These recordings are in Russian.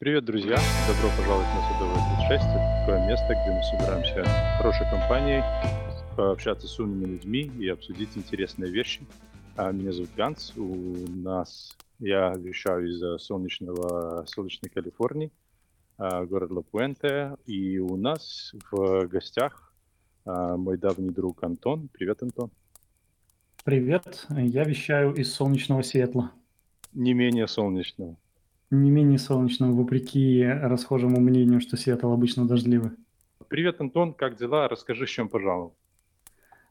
Привет, друзья! Добро пожаловать на Судовое 36. Это такое место, где мы собираемся хорошей компанией, пообщаться с умными людьми и обсудить интересные вещи. А, меня зовут Ганс. У нас я вещаю из солнечного, солнечной Калифорнии, а, город Ла-Пуэнте. И у нас в гостях а, мой давний друг Антон. Привет, Антон. Привет, я вещаю из солнечного Сиэтла. Не менее солнечного не менее солнечным, вопреки расхожему мнению, что Сиэтл обычно дождливый. Привет, Антон, как дела? Расскажи, с чем пожаловал.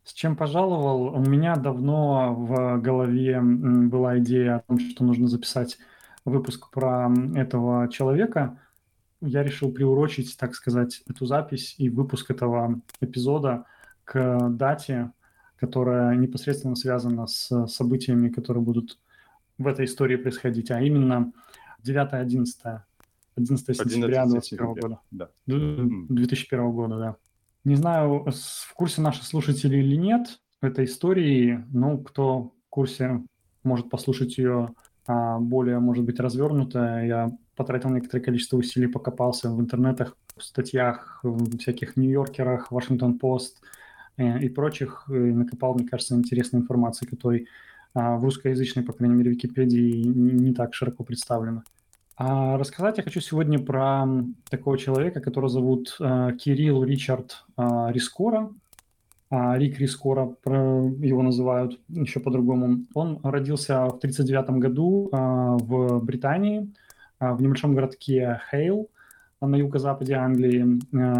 С чем пожаловал? У меня давно в голове была идея о том, что нужно записать выпуск про этого человека. Я решил приурочить, так сказать, эту запись и выпуск этого эпизода к дате, которая непосредственно связана с событиями, которые будут в этой истории происходить, а именно 9-11. 11 сентября 2021 года. Да. 2001 года, да. Не знаю, в курсе наши слушатели или нет этой истории, но кто в курсе, может послушать ее а, более, может быть, развернуто. Я потратил некоторое количество усилий, покопался в интернетах, в статьях, в всяких Нью-Йоркерах, Вашингтон-Пост э, и прочих, и накопал, мне кажется, интересной информации, которой в русскоязычной, по крайней мере, Википедии не, так широко представлена. А рассказать я хочу сегодня про такого человека, которого зовут э, Кирилл Ричард э, Рискора. А, Рик Рискора, его называют еще по-другому. Он родился в 1939 году э, в Британии, в небольшом городке Хейл на юго-западе Англии.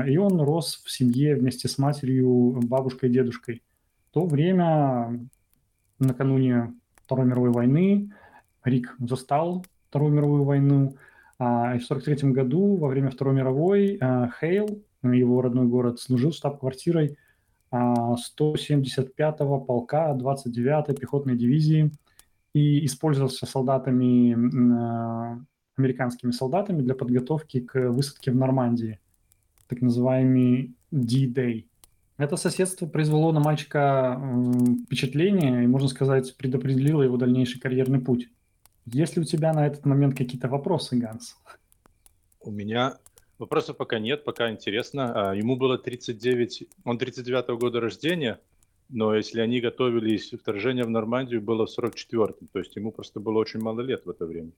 И он рос в семье вместе с матерью, бабушкой и дедушкой. В то время, накануне Второй мировой войны, Рик застал Вторую мировую войну. А, и в 1943 году, во время Второй мировой, а, Хейл, его родной город, служил штаб-квартирой 175-го а, полка 29-й пехотной дивизии и использовался солдатами, американскими солдатами для подготовки к высадке в Нормандии, так называемый D-Day. Это соседство произвело на мальчика впечатление и, можно сказать, предопределило его дальнейший карьерный путь. Есть ли у тебя на этот момент какие-то вопросы, Ганс? У меня вопросов пока нет, пока интересно. А, ему было 39, он 39-го года рождения, но если они готовились, вторжение в Нормандию было в 44-м, то есть ему просто было очень мало лет в это время.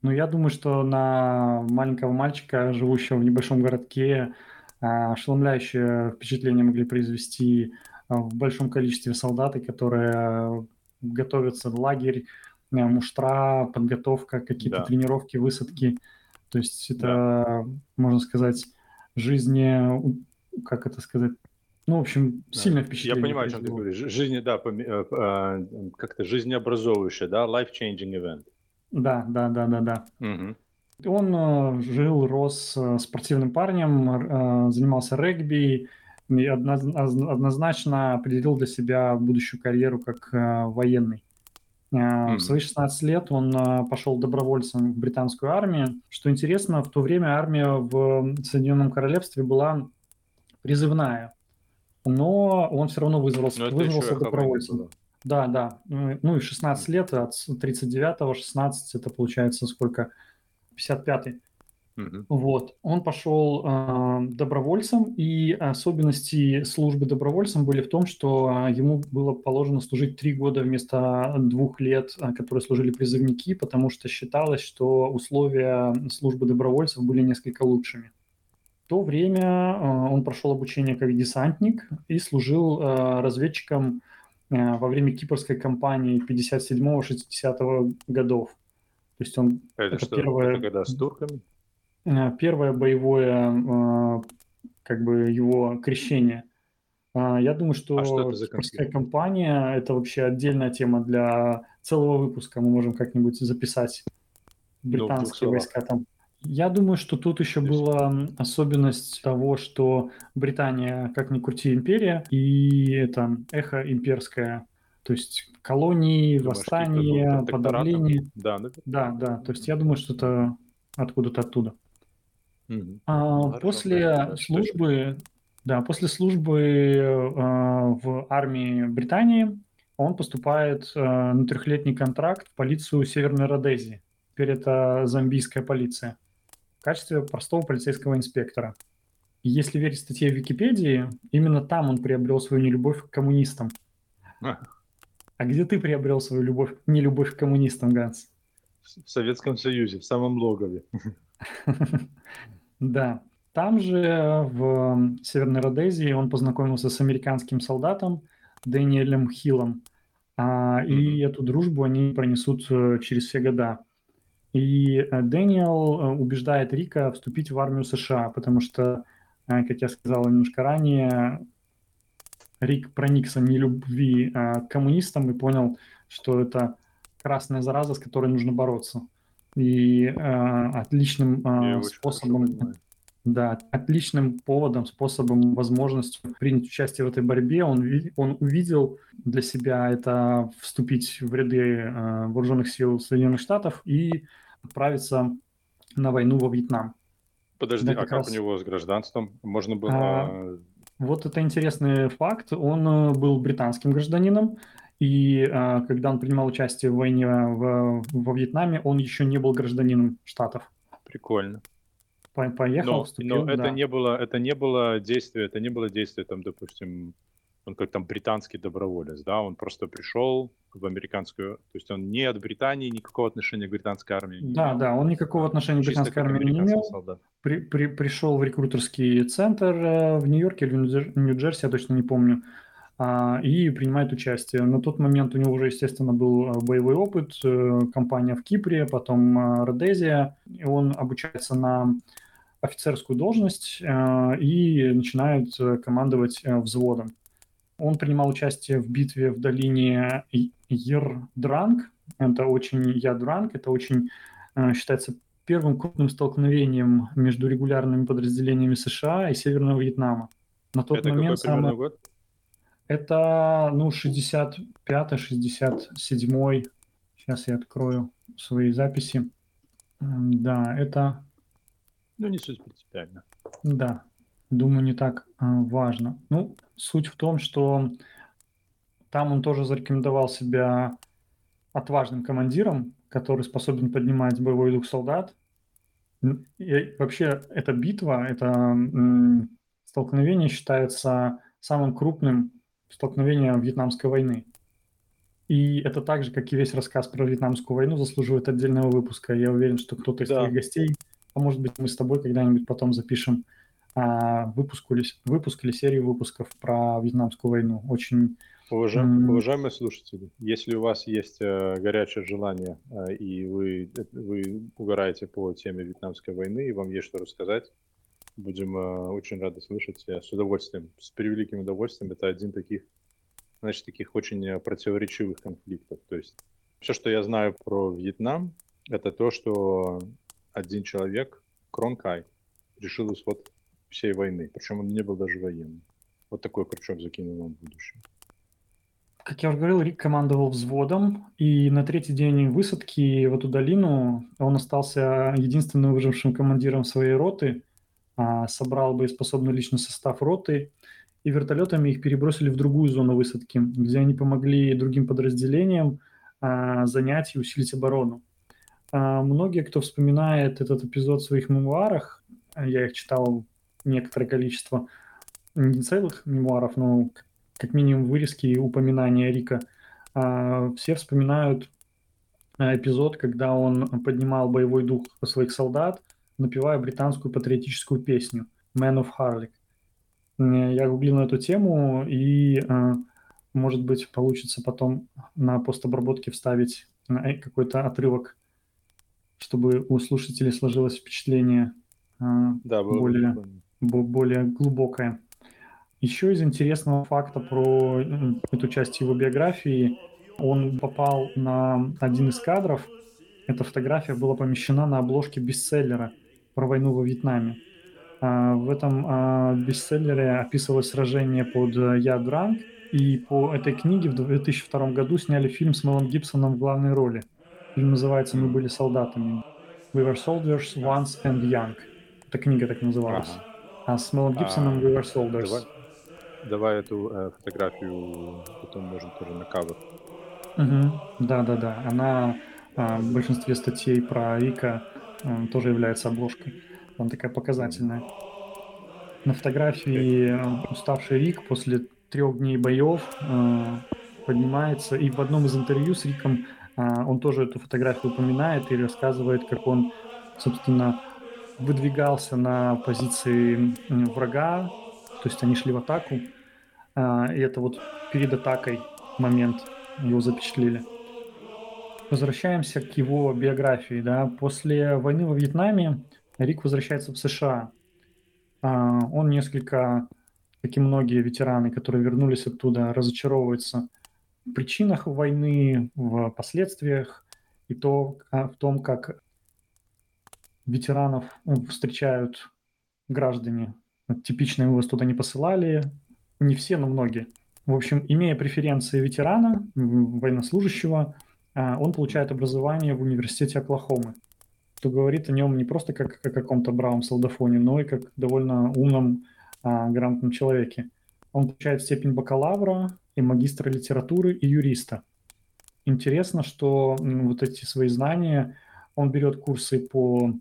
Ну, я думаю, что на маленького мальчика, живущего в небольшом городке, ошеломляющее впечатление могли произвести а, в большом количестве солдаты, которые готовятся в лагерь, муштра, подготовка, какие-то да. тренировки, высадки. То есть это, да. можно сказать, жизни, как это сказать, ну, в общем, да. сильное впечатление. Я понимаю, о чем ты говоришь. Жизни, да, э, а, как-то жизнеобразовывающее, да, life-changing event. Да, да, да, да, да. Угу. Он э, жил, рос э, спортивным парнем, занимался регби и однозначно определил для себя будущую карьеру как военный. В свои 16 лет он пошел добровольцем в британскую армию. Что интересно, в то время армия в Соединенном Королевстве была призывная, но он все равно вызвался, вызвался добровольцем. Да, да. Ну и 16 лет, от 39-го 16, это получается сколько? 55-й. Угу. Вот. Он пошел э, добровольцем, и особенности службы добровольцем были в том, что э, ему было положено служить три года вместо двух лет, э, которые служили призывники, потому что считалось, что условия службы добровольцев были несколько лучшими. В то время э, он прошел обучение как десантник и служил э, разведчиком э, во время кипрской кампании 57-60 годов. То есть он это, это что, первое... это когда с турками? Э, первое боевое, э, как бы его крещение. А, я думаю, что, а что кипрская компания – это вообще отдельная тема для целого выпуска. Мы можем как-нибудь записать британские ну, войска там. Я думаю, что тут еще была особенность того, что Британия, как ни крути, империя, и это эхо имперское, то есть колонии, Думаешь, восстания, подавление. Да, да, да. То есть я думаю, что это откуда-то оттуда. Мгм. А, Хорошо, после службы, да, после службы а, в армии Британии он поступает а, на трехлетний контракт в полицию Северной Родезии. Теперь это замбийская полиция. в качестве простого полицейского инспектора. И если верить статье в Википедии, именно там он приобрел свою нелюбовь к коммунистам. А, где ты приобрел свою любовь, нелюбовь к коммунистам, Ганс? В Советском Союзе, в самом логове. Да. Там же, в Северной Родезии, он познакомился с американским солдатом Дэниелем Хиллом. А, и эту дружбу они пронесут э, через все года. И э, Дэниел э, убеждает Рика вступить в армию США, потому что, как я сказал немножко ранее, Рик проникся нелюбви к коммунистам и понял, что это красная зараза, с которой нужно бороться. И э, отличным э, способом, да, отличным поводом, способом, возможностью принять участие в этой борьбе он, он увидел для себя это вступить в ряды э, вооруженных сил Соединенных Штатов и отправиться на войну во Вьетнам. Подожди, да, а как раз... у него с гражданством? Можно было... А, вот это интересный факт. Он э, был британским гражданином, и а, когда он принимал участие в войне в, во Вьетнаме, он еще не был гражданином Штатов. Прикольно. По поехал, но, вступил, но это да. не было, это не было действие, это не было действие, там, допустим, он как там британский доброволец, да, он просто пришел в американскую, то есть он не от Британии, никакого отношения к британской армии Да, имел. да, он никакого отношения к британской армии не имел. При, при, пришел в рекрутерский центр э, в Нью-Йорке или в Нью-Джерси, я точно не помню, а, и принимает участие. На тот момент у него уже, естественно, был э, боевой опыт, э, компания в Кипре, потом Родезия, и он обучается на офицерскую должность и начинает командовать взводом. Он принимал участие в битве в долине Ердранг. Это очень Ядранг, это очень считается первым крупным столкновением между регулярными подразделениями США и Северного Вьетнама. На тот это момент какой самое... год? Это, ну, 65-й, 67-й. Сейчас я открою свои записи. Да, это... Ну, не суть принципиально. Да, думаю, не так а, важно. Ну, суть в том, что там он тоже зарекомендовал себя отважным командиром, который способен поднимать боевой дух солдат. И вообще, эта битва, это столкновение считается самым крупным столкновением Вьетнамской войны. И это так же, как и весь рассказ про Вьетнамскую войну, заслуживает отдельного выпуска. Я уверен, что кто-то из да. твоих гостей, а может быть мы с тобой когда-нибудь потом запишем а, выпуск, или, выпуск или серию выпусков про Вьетнамскую войну. Очень Уважаем, уважаемые слушатели, если у вас есть э, горячее желание э, и вы, э, вы угораете по теме Вьетнамской войны и вам есть что рассказать, будем э, очень рады слышать э, с удовольствием, с превеликим удовольствием. Это один таких, значит, таких очень э, противоречивых конфликтов. То есть все, что я знаю про Вьетнам, это то, что один человек, Кронкай, решил исход всей войны. Причем он не был даже военным. Вот такой крючок закинул он в будущее. Как я уже говорил, Рик командовал взводом, и на третий день высадки в эту долину он остался единственным выжившим командиром своей роты, а, собрал боеспособный личный состав роты, и вертолетами их перебросили в другую зону высадки, где они помогли другим подразделениям а, занять и усилить оборону. А, многие, кто вспоминает этот эпизод в своих мемуарах, я их читал некоторое количество, не целых мемуаров, но как минимум вырезки и упоминания Рика, а, все вспоминают а, эпизод, когда он поднимал боевой дух своих солдат, напевая британскую патриотическую песню «Man of Harlech». Я гуглил на эту тему, и, а, может быть, получится потом на постобработке вставить э, какой-то отрывок, чтобы у слушателей сложилось впечатление да, более, более глубокое. Еще из интересного факта про эту часть его биографии, он попал на один из кадров. Эта фотография была помещена на обложке бестселлера про войну во Вьетнаме. А, в этом а, бестселлере описывалось сражение под Ядранг, и по этой книге в 2002 году сняли фильм с Мелом Гибсоном в главной роли. Фильм называется «Мы были солдатами». «We were soldiers once and young». Эта книга так называлась. А с Мелом Гибсоном «We were soldiers». Давай, Давай эту э, фотографию потом можно тоже на кавер. Угу. Да, да, да. Она э, в большинстве статей про Рика э, тоже является обложкой. Она такая показательная. На фотографии э, уставший Рик после трех дней боев э, поднимается, и в одном из интервью с Риком э, он тоже эту фотографию упоминает и рассказывает, как он, собственно, выдвигался на позиции врага, то есть они шли в атаку, и это вот перед атакой момент его запечатлели. Возвращаемся к его биографии. Да. После войны во Вьетнаме Рик возвращается в США. Он несколько как и многие ветераны, которые вернулись оттуда, разочаровываются в причинах войны, в последствиях и то, а, в том, как ветеранов ну, встречают граждане. Типично его туда не посылали, не все, но многие. В общем, имея преференции ветерана, военнослужащего, а, он получает образование в университете Оклахомы, что говорит о нем не просто как о каком-то бравом солдафоне, но и как довольно умном а, грамотном человеке. Он получает степень бакалавра и магистра литературы и юриста. Интересно, что вот эти свои знания он берет курсы по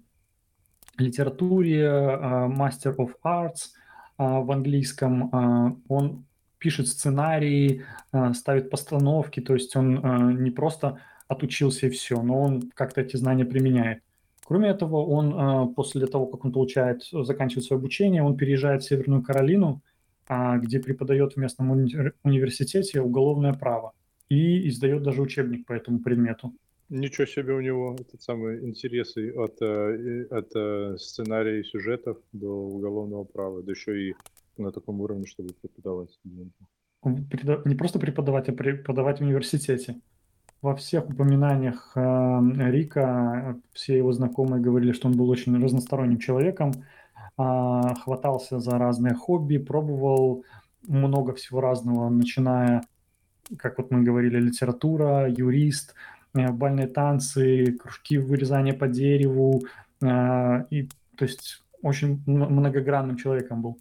литературе, а, Master of Arts а, в английском. Он пишет сценарии, ставит постановки, то есть он не просто отучился и все, но он как-то эти знания применяет. Кроме этого, он а, после того, как он получает, заканчивает свое обучение, он переезжает в Северную Каролину, а, где преподает в местном уни- университете уголовное право и издает даже учебник по этому предмету. Ничего себе у него этот самый интересы от, э, от э, сценария и сюжетов до уголовного права, да еще и на таком уровне, чтобы преподавать студентам. Не просто преподавать, а преподавать в университете во всех упоминаниях э, Рика все его знакомые говорили, что он был очень разносторонним человеком, а, хватался за разные хобби, пробовал много всего разного, начиная, как вот мы говорили, литература, юрист, бальные танцы, кружки вырезания по дереву, э, и, то есть очень многогранным человеком был.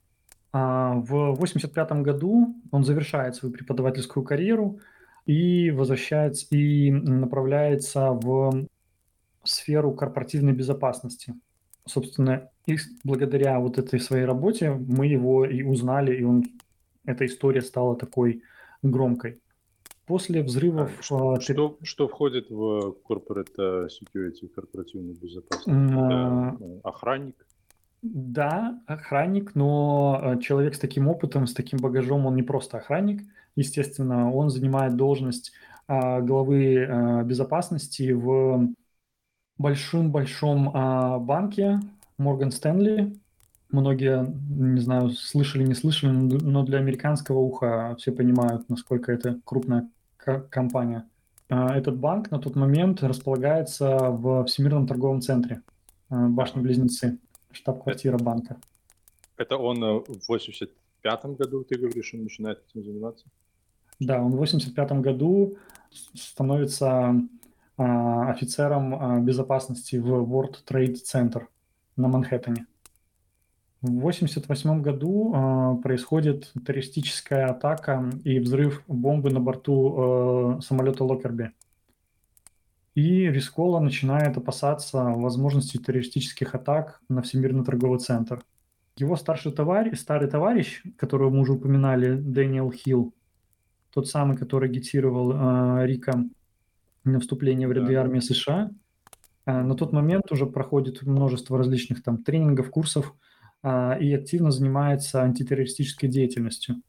А в 1985 году он завершает свою преподавательскую карьеру – и возвращается и направляется в сферу корпоративной безопасности. Собственно, и благодаря вот этой своей работе мы его и узнали, и он, эта история стала такой громкой. После взрывов... А, что, э, что, что входит в corporate э, security, корпоративную безопасность? А... охранник? Да, охранник, но э, человек с таким опытом, с таким багажом, он не просто охранник. Естественно, он занимает должность а, главы а, безопасности в большом-большом а, банке Морган Стэнли. Многие, не знаю, слышали, не слышали, но для американского уха все понимают, насколько это крупная компания. Этот банк на тот момент располагается в Всемирном торговом центре, башни-близнецы штаб-квартира банка. Это он э, в 85 году, ты говоришь, он начинает этим заниматься? Да, он в 85 году становится а, офицером а, безопасности в World Trade Center на Манхэттене. В 1988 году а, происходит террористическая атака и взрыв бомбы на борту а, самолета Локерби. И Рискола начинает опасаться возможности террористических атак на Всемирный торговый центр. Его старший товарищ, старый товарищ, которого мы уже упоминали, Дэниел Хилл, тот самый, который агитировал э, Рика на вступление в ряды да. армии США, э, на тот момент уже проходит множество различных там тренингов, курсов э, и активно занимается антитеррористической деятельностью.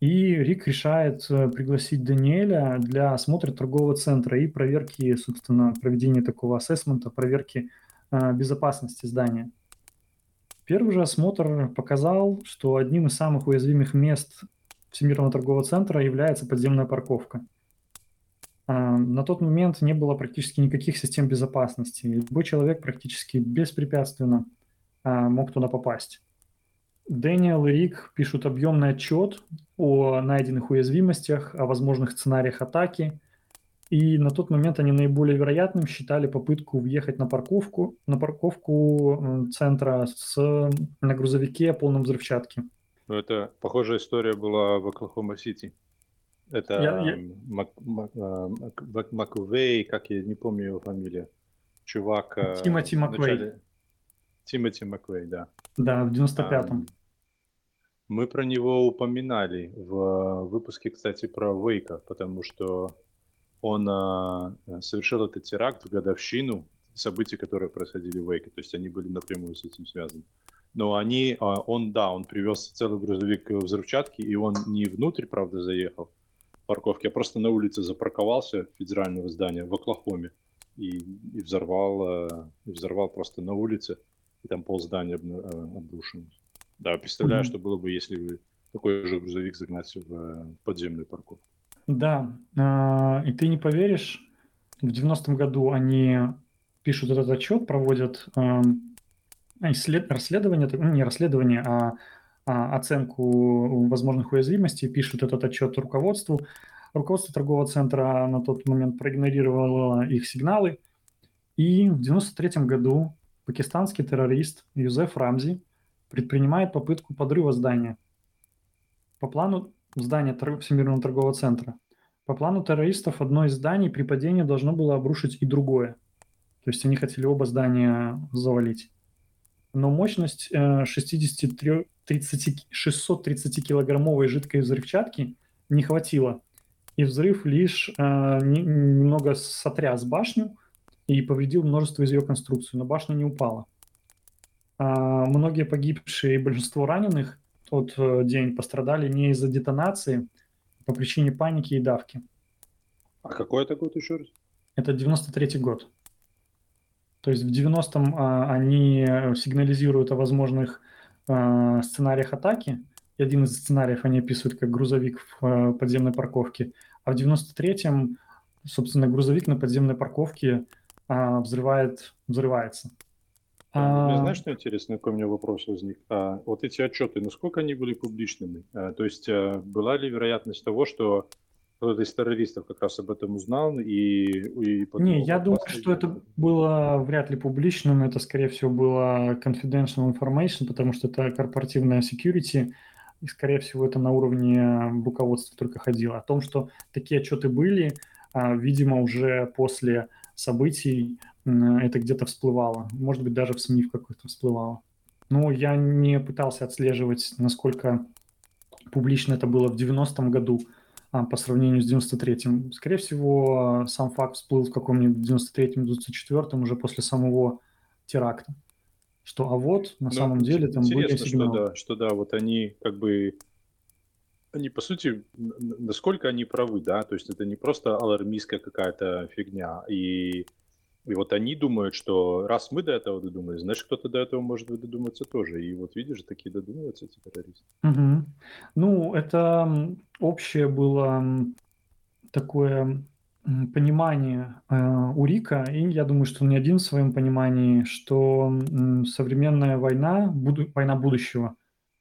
И Рик решает э, пригласить Даниэля для осмотра торгового центра и проверки, собственно, проведения такого ассессмента, проверки э, безопасности здания. Первый же осмотр показал, что одним из самых уязвимых мест Всемирного торгового центра является подземная парковка. А, на тот момент не было практически никаких систем безопасности. Любой человек практически беспрепятственно а, мог туда попасть. Дэниел и Рик пишут объемный отчет о найденных уязвимостях, о возможных сценариях атаки. И на тот момент они наиболее вероятным считали попытку въехать на парковку, на парковку центра с, на грузовике полном взрывчатки. Ну, это похожая история была в Оклахома-Сити. Это я, я... Мак, Мак, а, Мак, Маквей, как я не помню его фамилия. Чувак... Тимоти Маквей. Тимоти Маквей, да. Да, в 95-м. Мы про него упоминали в выпуске, кстати, про Вейка, потому что он а, совершил этот теракт в годовщину событий, которые происходили в Вейке, то есть они были напрямую с этим связаны. Но они, а, он, да, он привез целый грузовик взрывчатки, и он не внутрь, правда, заехал в парковке, а просто на улице запарковался федерального здания в Оклахоме и, и взорвал, а, и взорвал просто на улице, и там пол здания обрушено. Да, представляю, mm-hmm. что было бы, если бы такой же грузовик загнать в э, подземную парковку. Да, а, и ты не поверишь, в 90-м году они пишут этот отчет, проводят исслед... расследование, ну, не расследование, а, а оценку возможных уязвимостей, пишут этот отчет руководству. Руководство торгового центра на тот момент проигнорировало их сигналы. И в 93 году пакистанский террорист Юзеф Рамзи предпринимает попытку подрыва здания. По плану здания Всемирного торгового центра. По плану террористов одно из зданий при падении должно было обрушить и другое. То есть они хотели оба здания завалить. Но мощность 63, 30, 630 килограммовой жидкой взрывчатки не хватило. И взрыв лишь э, немного сотряс башню и повредил множество из ее конструкций, но башня не упала. А многие погибшие и большинство раненых тот э, день пострадали не из-за детонации, а по причине паники и давки. А какой это год еще раз? Это 93-й год. То есть в 90-м а, они сигнализируют о возможных а, сценариях атаки. И один из сценариев они описывают как грузовик в а, подземной парковке. А в 93-м, собственно, грузовик на подземной парковке а, взрывает, взрывается. А... Знаешь, что интересно, какой у меня вопрос возник? А, вот эти отчеты, насколько они были публичными? А, то есть а, была ли вероятность того, что кто-то из террористов как раз об этом узнал и... и Не, я думаю, что это было вряд ли публичным, это, скорее всего, было confidential information, потому что это корпоративная security, и, скорее всего, это на уровне руководства только ходило. О том, что такие отчеты были, а, видимо, уже после событий это где-то всплывало. Может быть, даже в СМИ в какой-то всплывало. Но я не пытался отслеживать, насколько публично это было в 90-м году а, по сравнению с 93-м. Скорее всего, сам факт всплыл в каком-нибудь 93-м, 94-м уже после самого теракта. Что, а вот, на Но ну, самом деле, там были сигналы. Что да, что да, вот они как бы они, по сути, насколько они правы, да, то есть это не просто алармистская какая-то фигня, и и вот они думают, что раз мы до этого додумались, значит, кто-то до этого может додуматься тоже. И вот видишь, такие додумываются эти террористы. Угу. Ну, это общее было такое понимание э, у Рика, и я думаю, что он не один в своем понимании, что э, современная война, буду, война будущего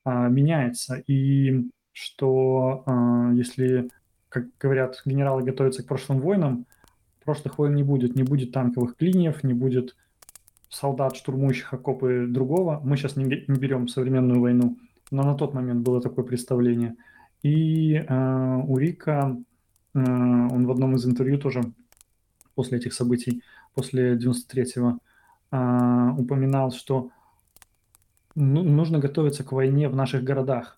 э, меняется, и что э, если, как говорят генералы, готовятся к прошлым войнам, прошлых войн не будет. Не будет танковых клиньев, не будет солдат, штурмующих окопы другого. Мы сейчас не, не берем современную войну, но на тот момент было такое представление. И э, у Рика, э, он в одном из интервью тоже после этих событий, после 93-го, э, упоминал, что ну, нужно готовиться к войне в наших городах,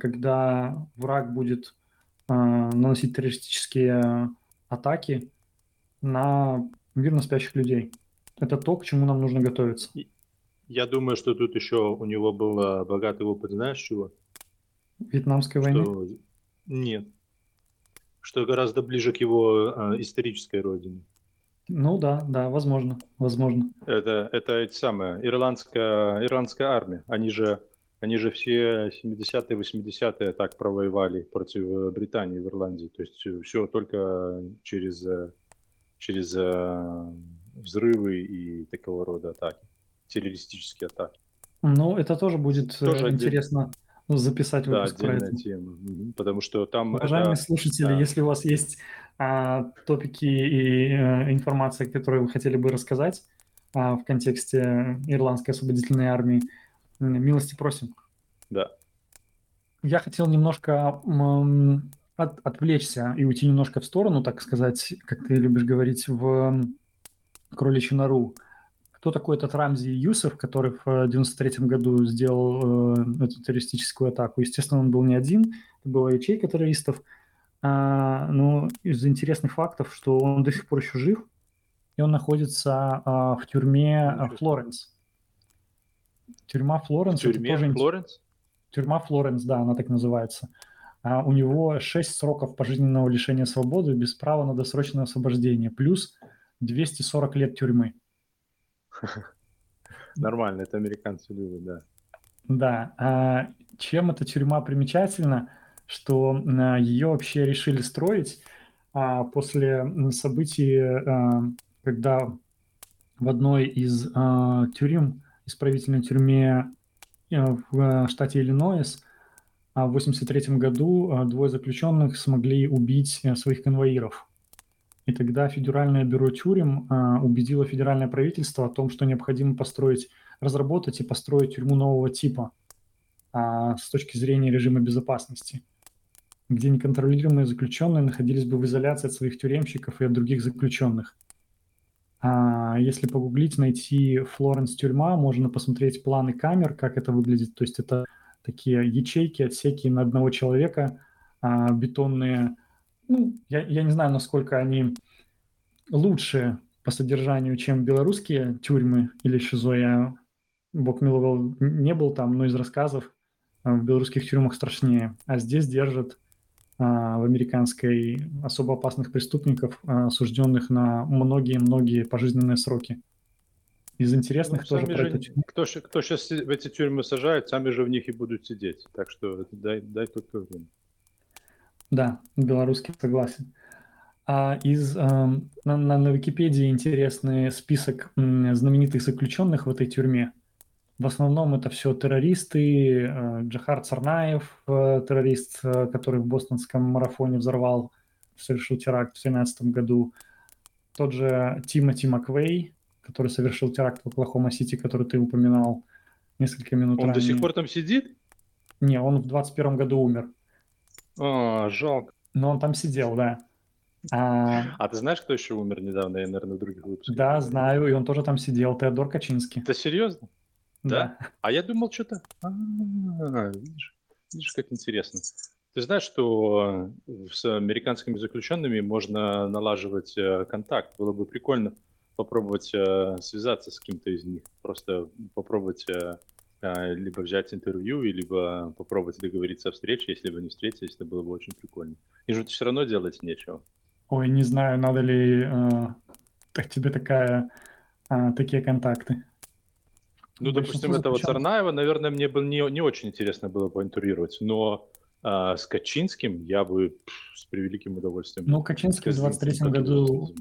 когда враг будет э, наносить террористические атаки, на мирно спящих людей. Это то, к чему нам нужно готовиться. Я думаю, что тут еще у него был богатый опыт, знаешь чего? Вьетнамской что... войны? Нет. Что гораздо ближе к его э, исторической родине. Ну да, да, возможно, возможно. Это, это эти самые, ирландская, ирландская армия. Они же, они же все 70-е, 80-е так провоевали против э, Британии в Ирландии. То есть все только через через э, взрывы и такого рода атаки, террористические атаки. Ну, это тоже будет э, тоже интересно отдель... записать выпуск да, отдельная тема, потому что там... Уважаемые это... слушатели, да. если у вас есть а, топики и а, информация, которые вы хотели бы рассказать а, в контексте Ирландской освободительной армии, милости просим. Да. Я хотел немножко от, отвлечься и уйти немножко в сторону, так сказать, как ты любишь говорить, в кроличью нору, кто такой этот Рамзи Юсов, который в 93 году сделал э, эту террористическую атаку. Естественно, он был не один, это была ячейка террористов. А, но из интересных фактов, что он до сих пор еще жив, и он находится а, в тюрьме а, Флоренс. Тюрьма Флоренс. В тюрьме тоже... Флоренс? Тюрьма Флоренс, да, она так называется. А у него 6 сроков пожизненного лишения свободы без права на досрочное освобождение, плюс 240 лет тюрьмы. Нормально, это американцы любят, да. Да. А чем эта тюрьма примечательна, что а, ее вообще решили строить а, после событий, а, когда в одной из тюрем, исправительной тюрьме в штате Иллинойс, в 1983 году двое заключенных смогли убить своих конвоиров. И тогда Федеральное бюро тюрем а, убедило федеральное правительство о том, что необходимо построить, разработать и построить тюрьму нового типа а, с точки зрения режима безопасности, где неконтролируемые заключенные находились бы в изоляции от своих тюремщиков и от других заключенных. А если погуглить, найти Флоренс тюрьма, можно посмотреть планы камер, как это выглядит. То есть это такие ячейки, отсеки на одного человека, а, бетонные ну, я, я не знаю, насколько они лучше по содержанию, чем белорусские тюрьмы или ШИЗО. Я, бог миловал, не был там, но из рассказов а, в белорусских тюрьмах страшнее. А здесь держат в американской особо опасных преступников, а, осужденных на многие-многие пожизненные сроки. Из интересных ну, тоже про же, это... Кто, кто сейчас в эти тюрьмы сажает, сами же в них и будут сидеть. Так что дай, дай только время. Да, белорусский согласен. А из, э, на, на, на Википедии интересный список знаменитых заключенных в этой тюрьме. В основном это все террористы. Э, Джахар Царнаев, э, террорист, э, который в бостонском марафоне взорвал, совершил теракт в 2017 году. Тот же Тимоти Маквей, который совершил теракт в Оклахома-Сити, который ты упоминал несколько минут Он ранее. до сих пор там сидит? Не, он в 21 году умер. А, жалко. Но он там сидел, да. А, а ты знаешь, кто еще умер недавно, я, наверное, в других выпусках? Да, знаю, и он тоже там сидел, Теодор Качинский. Это серьезно? Да. да. А я думал, что-то... А, видишь, видишь, как интересно. Ты знаешь, что с американскими заключенными можно налаживать э, контакт? Было бы прикольно попробовать э, связаться с кем-то из них, просто попробовать э, либо взять интервью, либо попробовать договориться о встрече, если вы не встретились, это было бы очень прикольно. И же все равно делать нечего. Ой, не знаю, надо ли э, тебе такая, э, такие контакты. Ну, допустим, этого Царнаева, наверное, мне бы не, не очень интересно было поинтервьюировать, но э, с Качинским я бы с превеликим удовольствием. Ну, Качинский в 23-м году,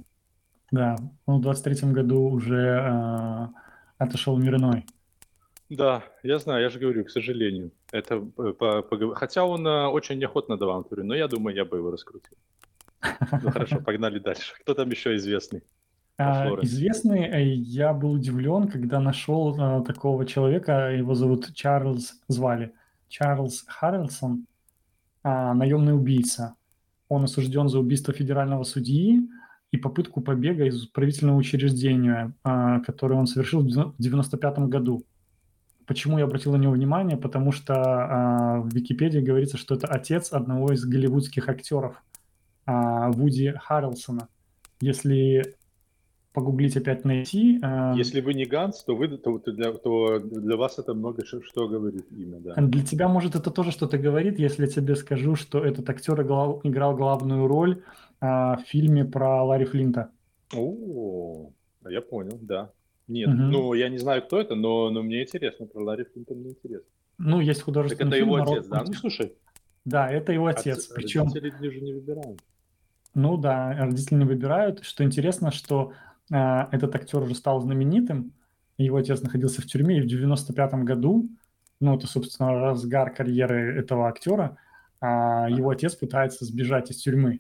да, он в 23-м году уже э, отошел в мир иной. Да, я знаю, я же говорю, к сожалению. Это э, по, по, хотя он э, очень неохотно давал интервью, но я думаю, я бы его раскрутил. Ну хорошо, погнали дальше. Кто там еще известный? А, известный, э, я был удивлен, когда нашел а, такого человека, его зовут Чарльз, звали Чарльз Харрелсон, а, наемный убийца. Он осужден за убийство федерального судьи и попытку побега из правительного учреждения, которое он совершил в 1995 году. Почему я обратил на него внимание? Потому что в Википедии говорится, что это отец одного из голливудских актеров Вуди Харрелсона. Если погуглить опять найти. Э, Если вы не Ганс, то, вы, то, то, для, то для вас это много что, что говорит имя. Да. Для тебя, может, это тоже что-то говорит, если я тебе скажу, что этот актер играл, играл главную роль э, в фильме про Ларри Флинта. О, я понял, да. Нет, угу. ну я не знаю, кто это, но, но мне интересно, про Ларри Флинта мне интересно. Ну, есть художественный так это фильм, его отец, да? Ну, слушай. Да, это его отец. Отцы, Причем... Родители же не выбирают. Ну да, родители не выбирают. Что интересно, что этот актер уже стал знаменитым, его отец находился в тюрьме, и в 95-м году, ну это, собственно, разгар карьеры этого актера, э, его отец пытается сбежать из тюрьмы,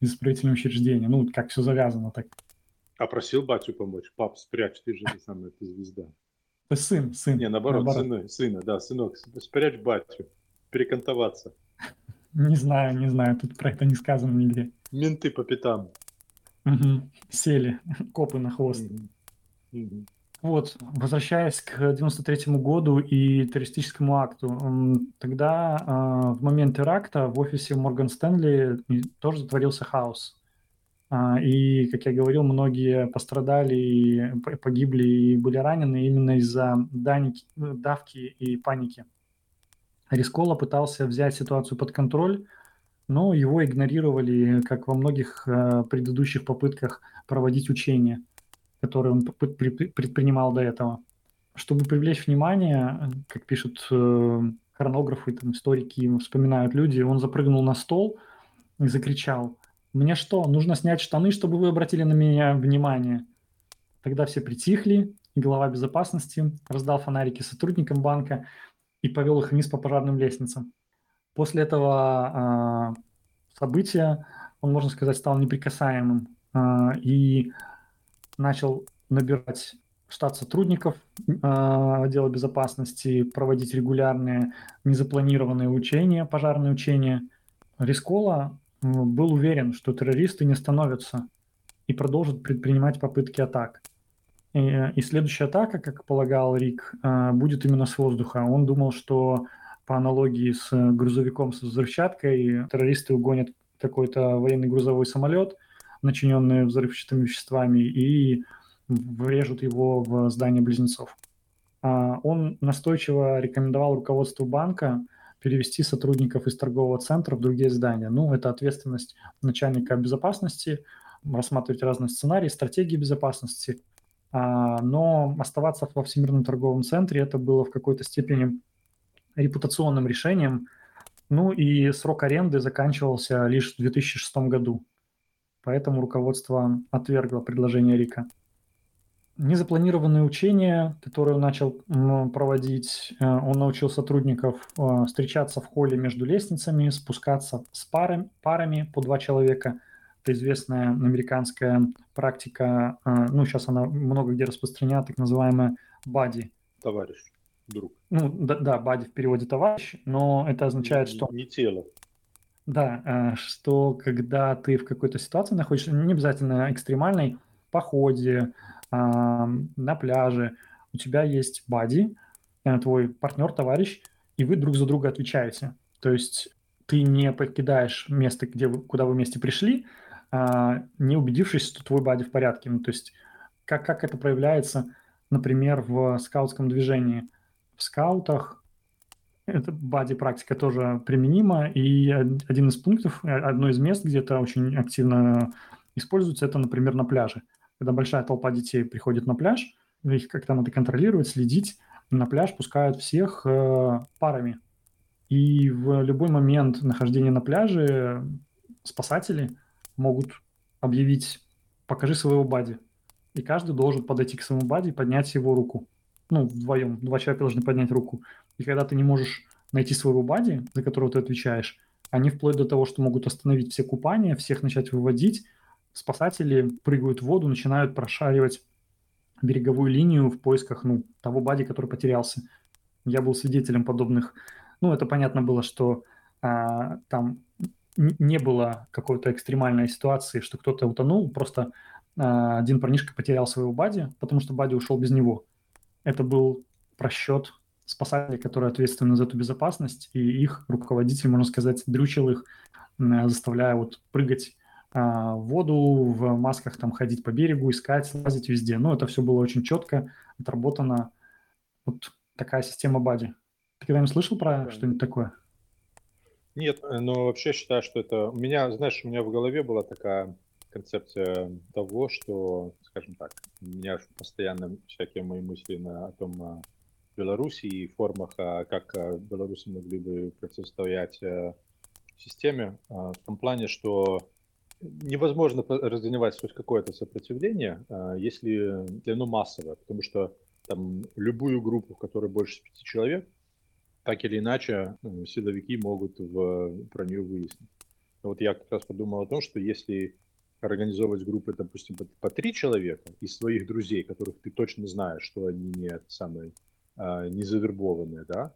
из исправительного учреждения. Ну, как все завязано так. А просил батю помочь. Пап, спрячь, ты же ты самая, ты звезда. Ты сын, сын. Не, наоборот, наоборот. Сына, сына, да, сынок, спрячь батю, перекантоваться. Не знаю, не знаю, тут про это не сказано нигде. Менты по пятам. Угу. Сели, копы на хвост. Угу. Угу. Вот, возвращаясь к 93 году и террористическому акту, тогда а, в момент теракта в офисе Морган Стэнли тоже затворился хаос. А, и, как я говорил, многие пострадали, погибли и были ранены именно из-за давки и паники. Рискола пытался взять ситуацию под контроль, но его игнорировали, как во многих а, предыдущих попытках проводить учения – которые он предпринимал до этого. Чтобы привлечь внимание, как пишут э, хронографы, там, историки, вспоминают люди, он запрыгнул на стол и закричал, «Мне что, нужно снять штаны, чтобы вы обратили на меня внимание?» Тогда все притихли, и глава безопасности раздал фонарики сотрудникам банка и повел их вниз по пожарным лестницам. После этого э, события он, можно сказать, стал неприкасаемым. Э, и начал набирать штат сотрудников э, отдела безопасности, проводить регулярные незапланированные учения, пожарные учения. Рискола был уверен, что террористы не становятся и продолжат предпринимать попытки атак. И, и следующая атака, как полагал Рик, э, будет именно с воздуха. Он думал, что по аналогии с грузовиком с взрывчаткой террористы угонят какой-то военный грузовой самолет – начиненные взрывчатыми веществами, и врежут его в здание близнецов. А он настойчиво рекомендовал руководству банка перевести сотрудников из торгового центра в другие здания. Ну, это ответственность начальника безопасности, рассматривать разные сценарии, стратегии безопасности. А, но оставаться во Всемирном торговом центре это было в какой-то степени репутационным решением. Ну и срок аренды заканчивался лишь в 2006 году поэтому руководство отвергло предложение Рика. Незапланированные учения, которые он начал проводить, э, он научил сотрудников э, встречаться в холле между лестницами, спускаться с парами, парами по два человека. Это известная американская практика, э, ну, сейчас она много где распространена, так называемая бади. Товарищ, друг. Ну, да, да, бади в переводе товарищ, но это означает, что... Не тело. Да, э, что когда ты в какой-то ситуации находишься, не обязательно экстремальной, походе, на пляже, у тебя есть бади, э, твой партнер, товарищ, и вы друг за друга отвечаете. То есть ты не покидаешь место, где вы, куда вы вместе пришли, а, не убедившись, что твой бади в порядке. Ну, то есть как, как это проявляется, например, в скаутском движении. В скаутах эта бади-практика тоже применима, и один из пунктов, э, одно из мест, где это очень активно используется, это, например, на пляже. Когда большая толпа детей приходит на пляж, их как-то надо контролировать, следить, на пляж пускают всех э, парами. И в любой момент нахождения на пляже спасатели могут объявить «покажи своего бади». И каждый должен подойти к своему бади и поднять его руку. Ну, вдвоем. Два человека должны поднять руку. И когда ты не можешь найти своего бади, за которого ты отвечаешь, они вплоть до того, что могут остановить все купания, всех начать выводить, спасатели прыгают в воду, начинают прошаривать береговую линию в поисках ну, того бади, который потерялся. Я был свидетелем подобных. Ну, это понятно было, что а, там не было какой-то экстремальной ситуации, что кто-то утонул, просто а, один парнишка потерял своего бади, потому что бади ушел без него. Это был просчет спасатели, которые ответственны за эту безопасность, и их руководитель, можно сказать, дрючил их, заставляя вот прыгать а, в воду, в масках там ходить по берегу, искать, лазить везде. Но это все было очень четко отработано. Вот такая система бади. Ты когда-нибудь слышал про да. что-нибудь такое? Нет, но вообще считаю, что это... У меня, знаешь, у меня в голове была такая концепция того, что, скажем так, у меня постоянно всякие мои мысли на, о том, а, Беларуси и формах, а, как а, белорусы могли бы противостоять э, системе, а, в том плане, что невозможно разгоневать хоть какое-то сопротивление, если оно массовое, потому что там любую группу, в которой больше пяти человек, так или иначе ну, силовики могут в, про нее выяснить. Вот я как раз подумал о том, что если организовывать группы, допустим, по, по три человека из своих друзей, которых ты точно знаешь, что они не самые а, не завербованные, да,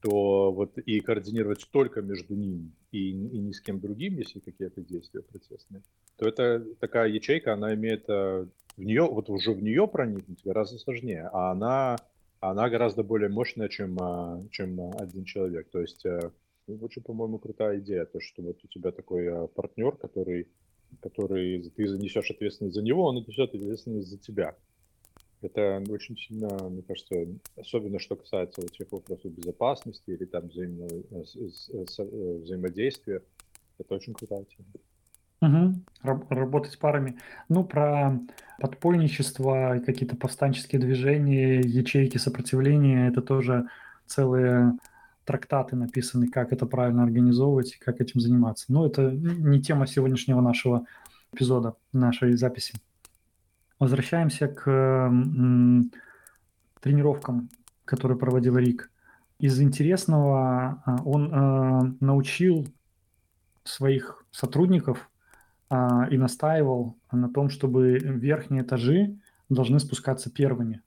то вот и координировать только между ними и, и ни с кем другим, если какие-то действия процессные, то это такая ячейка, она имеет в нее, вот уже в нее проникнуть гораздо сложнее, а она, она гораздо более мощная, чем, чем один человек. То есть очень, по-моему, крутая идея, то, что вот у тебя такой партнер, который, который ты занесешь ответственность за него, он несет ответственность за тебя. Это очень сильно, мне кажется, особенно что касается вот тех вопросов безопасности или там взаимного, э, э, взаимодействия, это очень крутая тема. Угу. Работать с парами. Ну, про подпольничество, какие-то повстанческие движения, ячейки сопротивления, это тоже целые трактаты написаны, как это правильно организовывать, как этим заниматься. Но это не тема сегодняшнего нашего эпизода, нашей записи. Возвращаемся к тренировкам, которые проводил Рик. Из интересного а, он э, научил своих сотрудников а, и настаивал на том, чтобы верхние этажи должны спускаться первыми.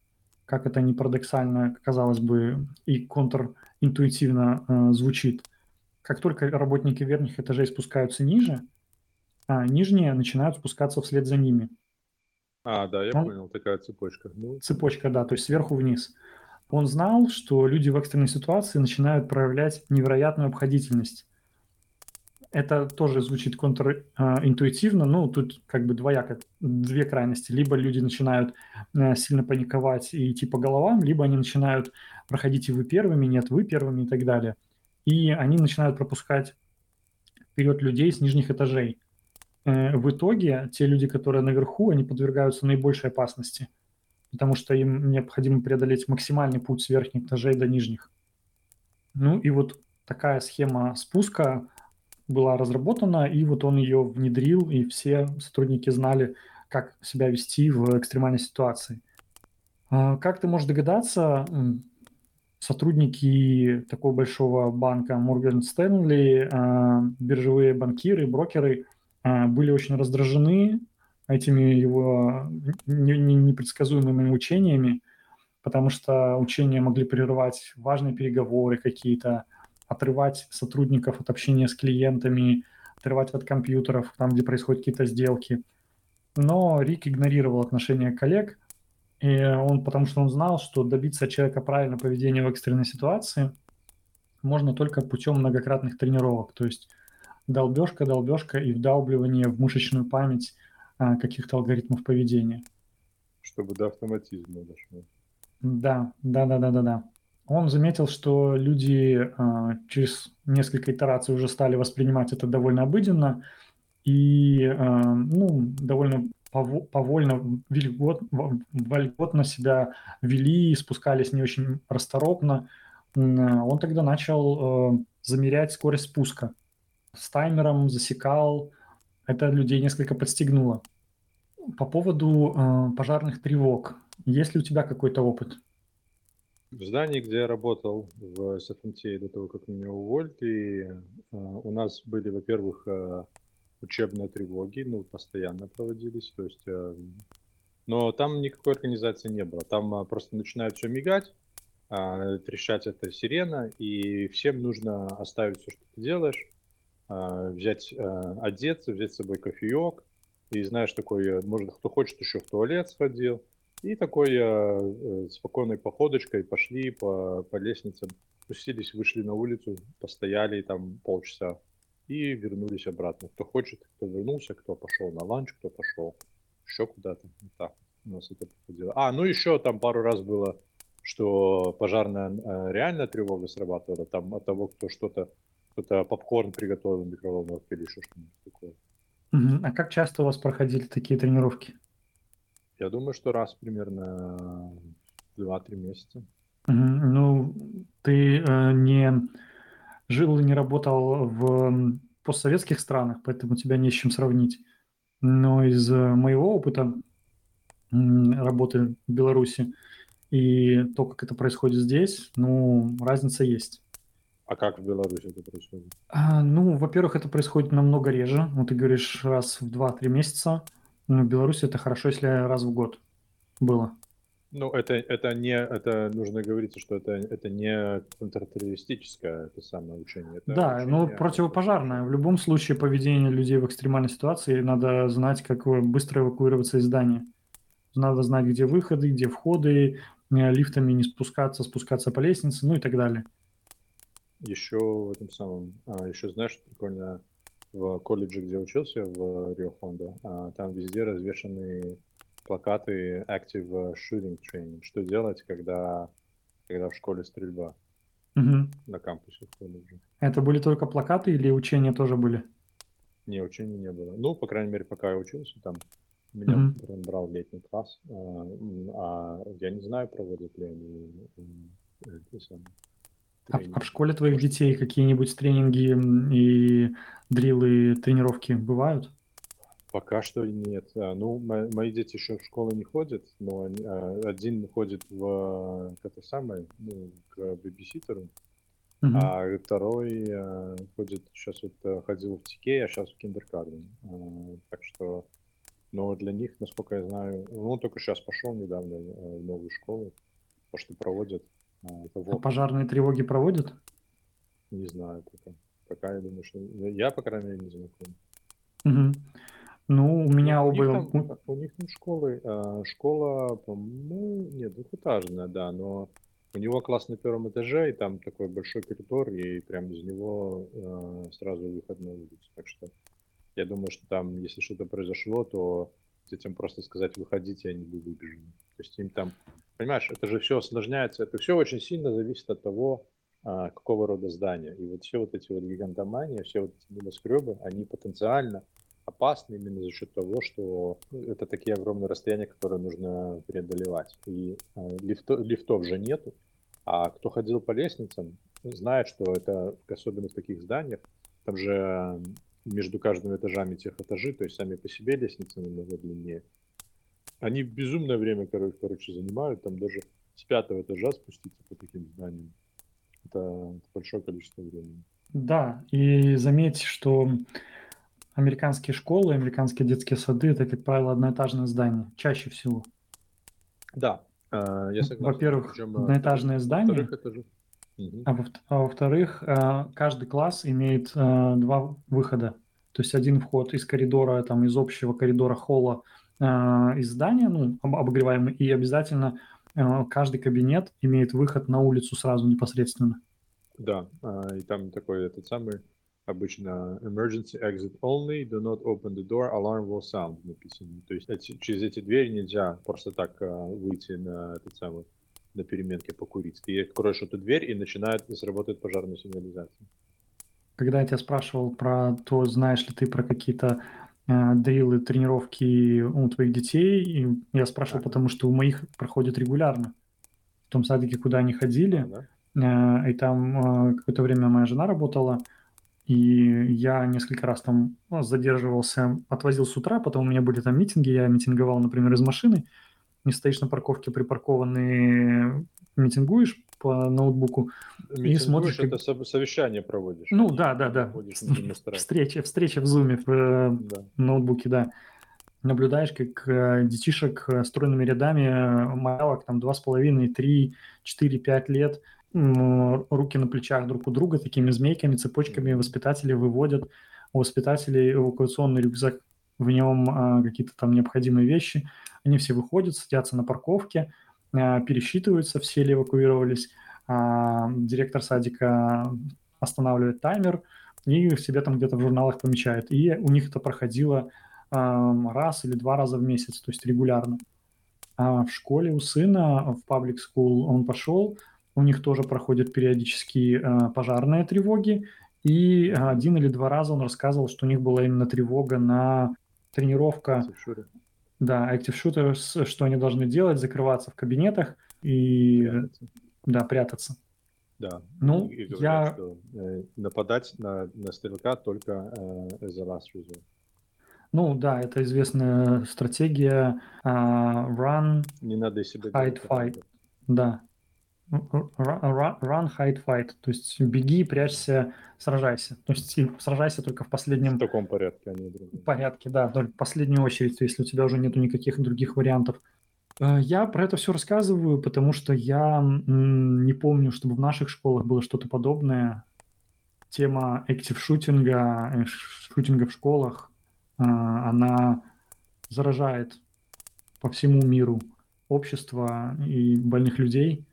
Как это не парадоксально, казалось бы, и контринтуитивно э, звучит. Как только работники верхних этажей спускаются ниже, а нижние начинают спускаться вслед за ними. А, да, я Он... понял, такая цепочка. Ну... Цепочка, да, то есть сверху вниз. Он знал, что люди в экстренной ситуации начинают проявлять невероятную обходительность. Это тоже звучит контринтуитивно, ну, тут как бы двояко, две крайности. Либо люди начинают э, сильно паниковать и идти по головам, либо они начинают проходить и вы первыми, нет, вы первыми и так далее. И они начинают пропускать вперед людей с нижних этажей. Э, в итоге те люди, которые наверху, они подвергаются наибольшей опасности, потому что им необходимо преодолеть максимальный путь с верхних этажей до нижних. Ну и вот такая схема спуска была разработана, и вот он ее внедрил, и все сотрудники знали, как себя вести в экстремальной ситуации. А, как ты можешь догадаться, сотрудники такого большого банка Morgan Stanley, а, биржевые банкиры, брокеры – а, были очень раздражены этими его непредсказуемыми учениями, потому что учения могли прерывать важные переговоры какие-то, отрывать сотрудников от общения с клиентами, отрывать от компьютеров, там, где происходят какие-то сделки. Но Рик игнорировал отношения коллег, и он, потому что он знал, что добиться человека правильного поведения в экстренной ситуации можно только путем многократных тренировок. То есть долбежка, долбежка и вдалбливание в мышечную память а, каких-то алгоритмов поведения. Чтобы до автоматизма дошло. Да, да, да, да, да, да. Он заметил, что люди а, через несколько итераций уже стали воспринимать это довольно обыденно и а, ну, довольно повольно, вольгот, вольготно себя вели, спускались не очень расторопно. Он тогда начал замерять скорость спуска с таймером засекал. Это людей несколько подстегнуло. По поводу э, пожарных тревог. Есть ли у тебя какой-то опыт? В здании, где я работал в SFMT до того, как меня уволили, э, у нас были, во-первых, э, учебные тревоги, ну, постоянно проводились, то есть, э, но там никакой организации не было. Там просто начинает все мигать, э, трещать эта сирена, и всем нужно оставить все, что ты делаешь, а, взять, а, одеться, взять с собой кофеек, и знаешь, такой, может, кто хочет, еще в туалет сходил, и такой э, спокойной походочкой пошли по, по лестницам, спустились, вышли на улицу, постояли там полчаса и вернулись обратно. Кто хочет, кто вернулся, кто пошел на ланч, кто пошел еще куда-то. Вот так у нас это проходило. А, ну еще там пару раз было, что пожарная э, реальная тревога срабатывала, там от того, кто что-то кто-то попкорн приготовил в микроволновке или еще что-нибудь такое. А как часто у вас проходили такие тренировки? Я думаю, что раз примерно 2-3 месяца. Угу. Ну, ты э, не жил и не работал в постсоветских странах, поэтому тебя не с чем сравнить. Но из моего опыта работы в Беларуси и то, как это происходит здесь, ну, разница есть. А как в Беларуси это происходит? А, ну, во-первых, это происходит намного реже. Ну, ты говоришь, раз в 2-3 месяца. Ну, в Беларуси это хорошо, если раз в год было. Ну, это, это не, это нужно говорить, что это, это не контртеррористическое это самое учение. Это Да, учение, противопожарное. В любом случае поведение людей в экстремальной ситуации надо знать, как быстро эвакуироваться из здания. Надо знать, где выходы, где входы, э, лифтами не спускаться, спускаться по лестнице, ну и так далее. Еще в этом самом, а, еще знаешь, прикольно, в колледже, где учился, в Рио Хонда, а, там везде развешаны плакаты Active Shooting Training. Что делать, когда, когда в школе стрельба Мгм. на кампусе в колледже? Это были только плакаты или учения тоже были? Не, учений не было. Ну, по крайней мере, пока я учился там, меня прям брал летний класс, а, а я не знаю, проводят ли они самые А а в школе твоих детей какие-нибудь тренинги и дрилы, тренировки бывают? Пока что нет. А, Ну, мо- мои дети еще в школу не ходят, но а, один ходит в это самое, ну, к бэбиситеру, Мгм. а второй э, ходит, сейчас вот э, ходил в ТК, а сейчас в киндергарten. А, Так что, но для них, насколько я знаю, ну, он только сейчас пошел недавно э, в новую школу, то, что проводят, а, это А вот, пожарные тревоги проводят? не знаю пока. Пока я думаю, что я, по крайней мере, не знаком. Мгм. Ну, у меня у них оба... там, у- них там школы, а, школа, по-моему, нет, двухэтажная, да, но у него класс на первом этаже, и там такой большой коридор, и прям из него э, сразу выход на улицу. Так что я думаю, что там, если что-то произошло, то детям просто сказать, выходите, они бы выбежали. То есть им там, понимаешь, это же все осложняется, это все очень сильно зависит от того, а, какого рода здания. И вот все вот эти вот гигантомании, все вот эти небоскребы, они потенциально опасны именно за счет того, что ну, это такие огромные расстояния, которые нужно преодолевать. И э, лифто, лифтов же нету, а кто ходил по лестницам, знает, что это, особенно в таких зданиях, там же между каждыми этажами тех этажи, то есть сами по себе лестницы намного длиннее. Они безумное время, короче, короче занимают, там даже с пятого этажа спуститься по таким зданиям. Это, большое количество времени. Да, и заметь, что американские школы, американские детские сады – это, как правило, одноэтажные здания, чаще всего. Да, э, я согласен. Во-первых, Причем, э, одноэтажное здание, Во-вторых, это же... А, во- а во-вторых, э, каждый класс имеет э, два выхода. То есть один вход из коридора, там, из общего коридора холла э, из здания, ну, об- обогреваемый, и обязательно каждый кабинет имеет выход на улицу сразу непосредственно. Да, а, и там такой этот самый обычно emergency exit only, do not open the door, alarm will sound написано. То есть эти- через эти двери нельзя просто так выйти на этот самый на переменке покурить. Ты откроешь эту дверь и начинает сработать пожарная сигнализация. Когда я тебя спрашивал про то, знаешь ли ты про какие-то э, дрилы, тренировки у твоих детей, и я спрашивал, потому что у моих проходят регулярно. В том садике, куда они ходили, Да? Э, И там э, какое-то время моя жена работала, и я несколько раз там ну, задерживался, отвозил с утра, потом у меня были там митинги, я митинговал, например, из машины, не стоишь на парковке припаркованный, митингуешь по ноутбуку, Митингуешь, смотришь, как- это со- совещание проводишь. ну да, да, да, встреча, встреча в зуме, в э, Да. ноутбуке, да. Наблюдаешь, как э, детишек э, стройными рядами, малявок, там, два с половиной, три, четыре, пять лет, м, руки на плечах друг у друга, такими змейками, цепочками воспитатели выводят. У воспитателей эвакуационный рюкзак, в нем а, какие-то там необходимые вещи. Они все выходят, садятся на парковке, а, пересчитываются, все ли эвакуировались. А, Директор садика останавливает таймер и себе там где-то в журналах помечает. И у них это проходило раз или два раза в месяц, то есть регулярно. А в школе у сына, в public school он пошел, у них тоже проходят периодически пожарные тревоги, и один или два раза он рассказывал, что у них была именно тревога на тренировка, Шуры. да, active shooters, что они должны делать, закрываться в кабинетах и, Прятаться. да, прятаться. Да. Ну, И говорят, я- что, э, нападать на, на стрелка только э, as a last resort. Ну, да, это известная стратегия а, run, Не надо себя Hide, fight. Да. Run, hide, fight. То есть беги, прячься, сражайся. То есть сражайся только в В последнем таком порядке, а не в другом. порядке, да, только в последнюю очередь, если у тебя уже нету никаких других вариантов. Э, я про это все рассказываю, потому что я не помню, чтобы в наших школах было что-то подобное. Тема актив-шутинга, э, шутинга в школах, а, она заражает по всему миру общество и больных людей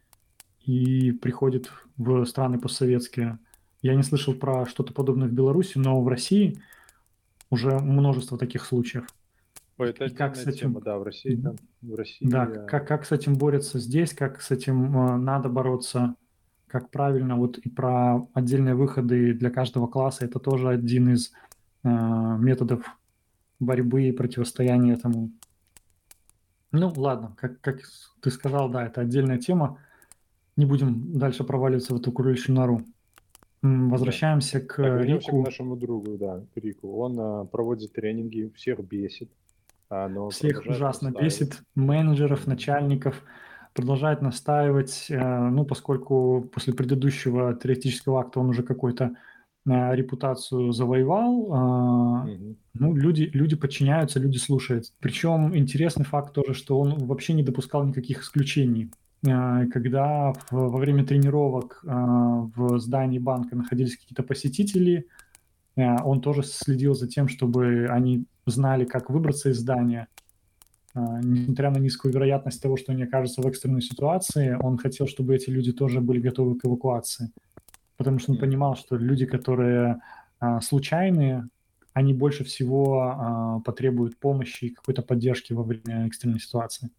и приходит в страны постсоветские. Я не слышал про что-то подобное в Беларуси, но в России уже множество таких случаев. Ой, это как с этим, тема, да, в России, там, в России. Да, я... как, как с этим борются здесь, как с этим э, надо бороться, как правильно, вот и про отдельные выходы для каждого класса, это тоже один из э, методов борьбы и противостояния этому. Ну, ладно, как, как ты сказал, да, это отдельная тема. Не будем дальше проваливаться в эту кроличью нору. Возвращаемся да. к так, Рику. к нашему другу, да, к Рику. Он а, проводит тренинги, всех бесит. А, но Всех ужасно настаивать. бесит, менеджеров, начальников, продолжает настаивать, э, ну, поскольку после предыдущего теоретического акта он уже какой-то э, репутацию завоевал, угу. ну, люди, люди подчиняются, люди слушают. Причем интересный факт тоже, что он вообще не допускал никаких исключений. Когда во время тренировок в здании банка находились какие-то посетители, он тоже следил за тем, чтобы они знали, как выбраться из здания. А, несмотря на низкую вероятность того, что они окажутся в экстренной ситуации, он хотел, чтобы эти люди тоже были готовы к эвакуации. Потому что он понимал, что люди, которые а, случайные, они больше всего а, потребуют помощи и какой-то поддержки во время экстренной ситуации.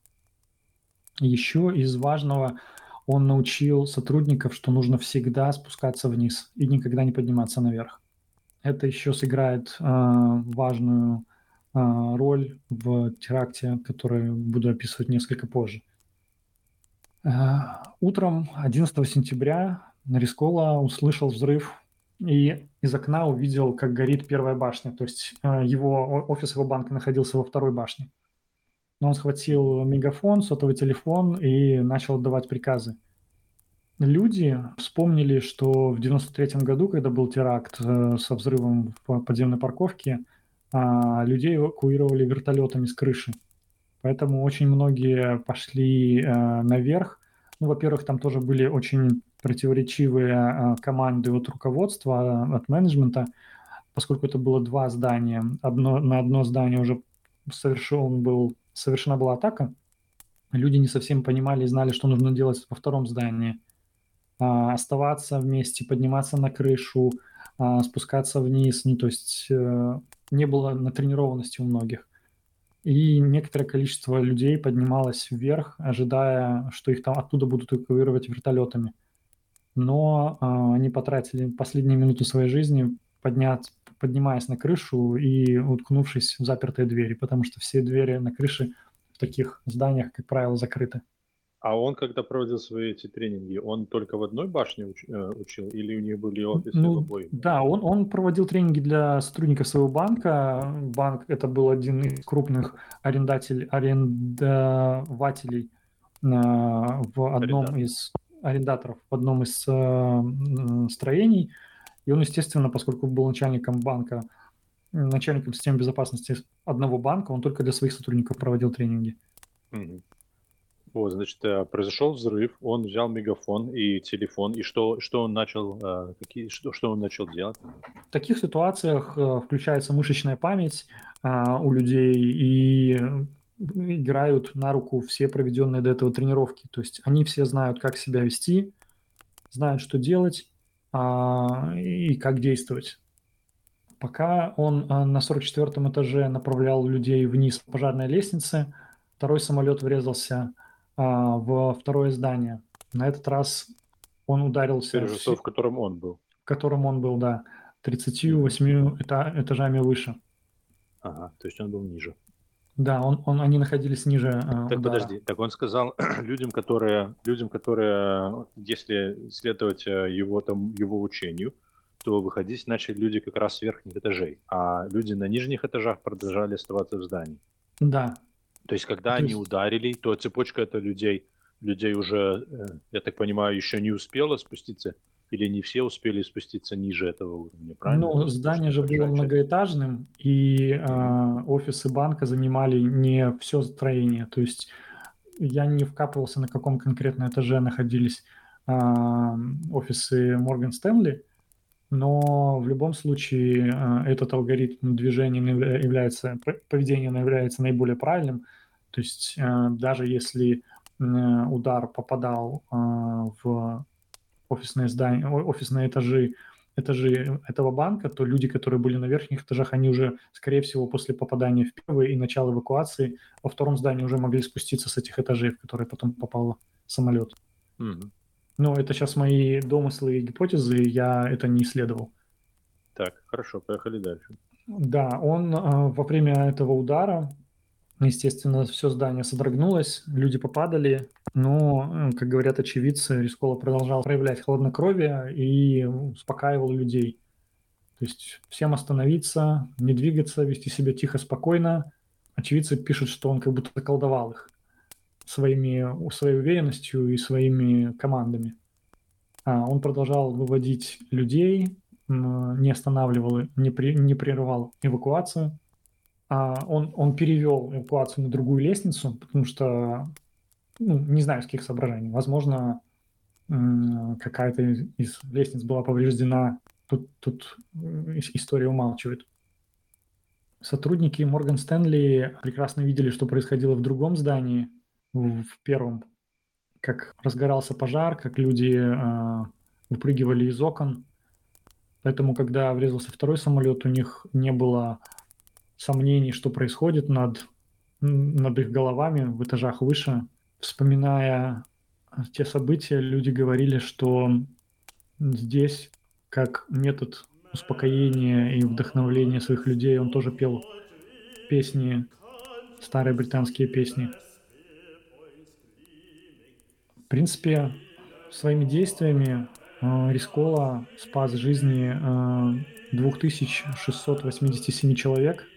Еще из важного он научил сотрудников, что нужно всегда спускаться вниз и никогда не подниматься наверх. Это еще сыграет э, важную а, роль в теракте, который буду описывать несколько позже. А, утром 11 сентября Нарискола услышал взрыв и из окна увидел, как горит первая башня. То есть а, его офис его банка находился во второй башне. Но он схватил мегафон, сотовый телефон и начал отдавать приказы. Люди вспомнили, что в 93 году, когда был теракт э, со взрывом в подземной парковке, а, людей эвакуировали вертолетами с крыши. Поэтому очень многие пошли а, наверх. Ну, во-первых, там тоже были очень противоречивые а, команды от руководства, от менеджмента, поскольку это было два здания. Одно, на одно здание уже совершен был, совершена была атака. Люди не совсем понимали и знали, что нужно делать во втором здании. А, оставаться вместе, подниматься на крышу, а, спускаться вниз. Ну, то есть э, не было натренированности у многих. И некоторое количество людей поднималось вверх, ожидая, что их там оттуда будут эвакуировать вертолетами. Но э, они потратили последние минуты своей жизни, поднять, поднимаясь на крышу и уткнувшись в запертые двери, потому что все двери на крыше в таких зданиях, как правило, закрыты. А он, когда проводил свои эти тренинги, он только в одной башне уч, э, учил или у них были офисы ну, в обоих? Да, он, он проводил тренинги для сотрудников своего банка. Банк это был один из крупных арендатель, арендователей э, в одном Арендатор. из арендаторов в одном из э, строений. И он, естественно, поскольку был начальником банка, начальником системы безопасности одного банка, он только для своих сотрудников проводил тренинги. Угу. Вот, значит, э, произошел взрыв, он взял мегафон и телефон, и что, что он начал, э, какие, что, что он начал делать? В таких ситуациях э, включается мышечная память а, у людей и играют на руку все проведенные до этого тренировки. То есть они все знают, как себя вести, знают, что делать и как действовать. Пока он на 44 этаже направлял людей вниз по пожарной лестнице, второй самолет врезался а, во второе здание. На этот раз он ударился... Теперь в котором он был. В котором он был, да. 38 эта, этажами выше. Ага, то есть он был ниже. Да, он, он, они находились ниже. Э, так удара. подожди, так он сказал людям, которые, людям, которые, если следовать э, его там его учению, то выходить начали люди как раз с верхних этажей, а люди на нижних этажах продолжали оставаться в здании. Да, то есть, когда То они ударили, то цепочка это людей, людей уже, э, я так понимаю, еще не успела спуститься, или не все успели спуститься ниже этого уровня, правильно? Ну, здание же было многоэтажным, и э, офисы банка занимали не все строение. То есть я не вкапывался, на каком конкретно этаже находились а, офисы Морган Стэнли, но в любом случае а, этот алгоритм движения является, поведения является наиболее правильным. То есть а, даже если удар попадал в офисные здания, офисные этажи, этажи этого банка, то люди, которые были на верхних этажах, они уже, скорее всего, после попадания в первый и начала эвакуации во втором здании уже могли спуститься с этих этажей, в которые потом попал самолет. Mm-hmm. Ну, это сейчас мои домыслы и гипотезы, я это не исследовал. Так, хорошо, поехали дальше. Да, он э, во время этого удара, естественно, все здание содрогнулось, люди попадали, но, как говорят очевидцы, Рискола продолжал проявлять хладнокровие и успокаивал людей. То есть всем остановиться, не двигаться, вести себя тихо, спокойно. Очевидцы пишут, что он как будто колдовал их своими, своей уверенностью и своими командами. А он продолжал выводить людей, не останавливал, не, при, не прерывал эвакуацию. А он, он перевел эвакуацию на другую лестницу, потому что, ну, не знаю, с каких соображений. Возможно, какая-то из лестниц была повреждена. Тут, тут история умалчивает. Сотрудники Морган Стэнли прекрасно видели, что происходило в другом здании, в первом, как разгорался пожар, как люди э, выпрыгивали из окон. Поэтому, когда врезался второй самолет, у них не было сомнений, что происходит над, над их головами в этажах выше. Вспоминая те события, люди говорили, что здесь, как метод успокоения и вдохновления своих людей, он тоже пел песни, старые британские песни – в принципе, своими действиями э, Рискола спас жизни э, 2687 человек,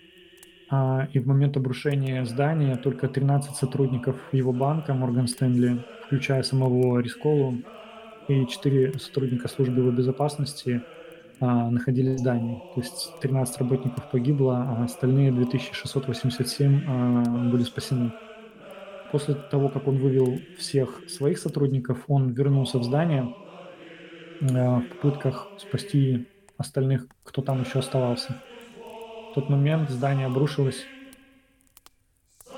и в момент обрушения здания только 13 сотрудников его банка Морган Стэнли, включая самого Рисколу, и 4 сотрудника службы безопасности э, находились в здании. То есть 13 работников погибло, а остальные 2687 э, были спасены. После того, как он вывел всех своих сотрудников, он вернулся в здание в попытках спасти остальных, кто там еще оставался. В тот момент здание обрушилось,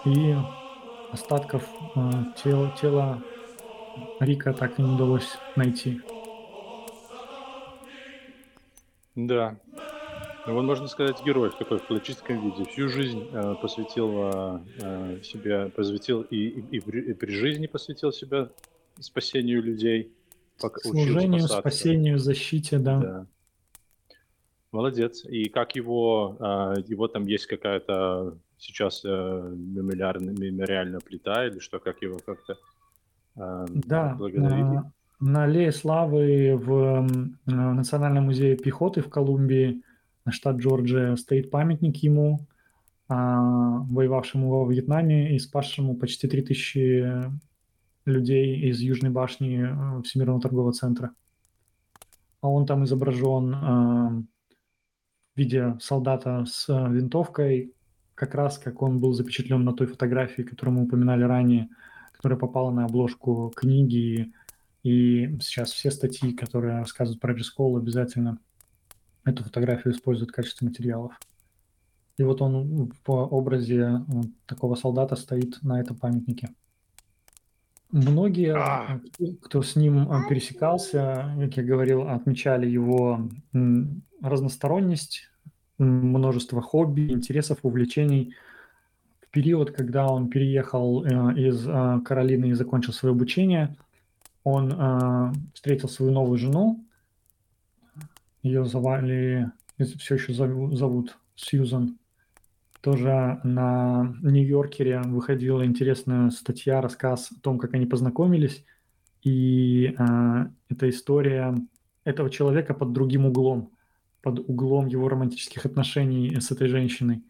и остатков э, тела, тела Рика так и не удалось найти. Да, ну, он, можно сказать, герой в такой в классическом виде. Всю жизнь э, посвятил э, себя, посвятил и, и, и, при, и при жизни посвятил себя спасению людей. Служению, спасению, защите, да. да. Молодец. И как его, э, его там есть какая-то сейчас э, мемориальная плита или что, как его как-то э, да, благодарили? На Аллее Славы в Национальном музее пехоты в Колумбии штат Джорджия, стоит памятник ему, а, воевавшему во Вьетнаме и спасшему почти 3000 людей из Южной башни э, Всемирного торгового центра. А он там изображен а, в виде солдата с винтовкой, как раз как он был запечатлен на той фотографии, которую мы упоминали ранее, которая попала на обложку книги, и сейчас все статьи, которые рассказывают про Рискол, обязательно – эту фотографию используют в качестве материалов. И вот он в образе такого солдата стоит на этом памятнике. Многие, а. кто с ним пересекался, как я говорил, отмечали его разносторонность, множество хобби, интересов, увлечений. В период, когда он переехал э, из э, Каролины и закончил свое обучение, он встретил свою новую жену, ее звали, все еще зовут Сьюзан. Тоже на Нью-Йоркере выходила интересная статья, рассказ о том, как они познакомились. И э, эта история этого человека под другим углом, под углом его романтических отношений с этой женщиной.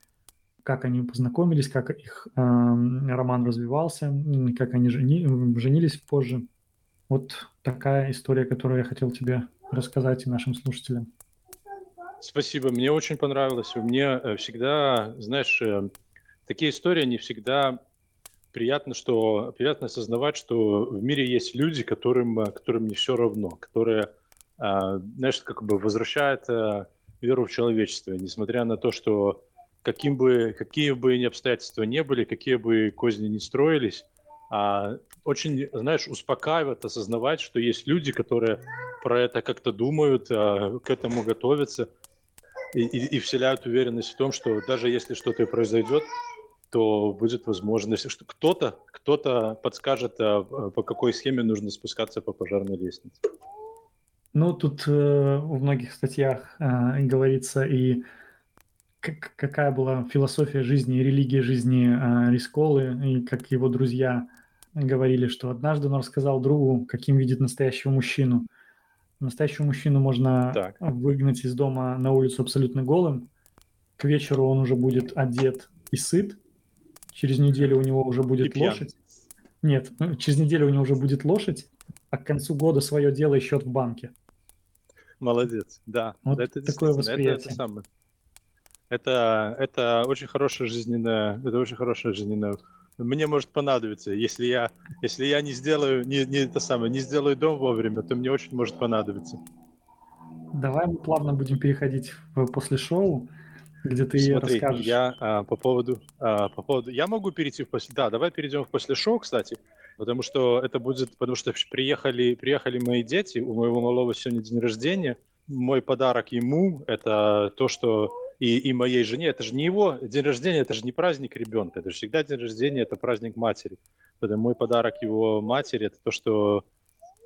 Как они познакомились, как их э, роман развивался, как они жени, женились позже. Вот такая история, которую я хотел тебе рассказать и нашим слушателям. Спасибо, мне очень понравилось. Мне э, всегда, знаешь, э, такие истории, они всегда приятно, что приятно осознавать, что в мире есть люди, которым, которым не все равно, которые, знаешь, как бы возвращают веру в человечество, несмотря на то, что каким бы, какие бы ни обстоятельства не были, какие бы козни не строились, а, очень, знаешь, успокаивает осознавать, что есть люди, которые про это как-то думают, к этому готовятся и, и, вселяют уверенность в том, что даже если что-то произойдет, то будет возможность, что кто-то кто-то подскажет, а, по какой схеме нужно спускаться по пожарной лестнице. Ну, тут э, в многих статьях э, говорится и как, какая была философия жизни религия жизни э, Рисколы, и как его друзья говорили, что однажды он рассказал другу, каким видит настоящего мужчину. Настоящего мужчину можно так. выгнать из дома на улицу абсолютно голым. К вечеру он уже будет одет и сыт. Через неделю у него уже будет и лошадь. Нет, ну, через неделю у него уже будет лошадь, а к концу года свое дело и счет в банке. Молодец, да. Вот это такое восприятие. Это, это, самое. это, это очень хорошая жизненная, это очень хорошая жизненная мне может понадобиться. Если я, если я не сделаю, не, не это самое, не сделаю дом вовремя, то мне очень может понадобиться. Давай мы плавно будем переходить в, после шоу, где ты Смотри, расскажешь. Я а, по поводу, а, по поводу, я могу перейти в после, да, давай перейдем в после шоу, кстати, потому что это будет, потому что приехали, приехали мои дети, у моего малого сегодня день рождения, мой подарок ему это то, что и, и моей жене. Это же не его день рождения, это же не праздник ребенка, это же всегда день рождения, это праздник матери. Поэтому мой подарок его матери это то, что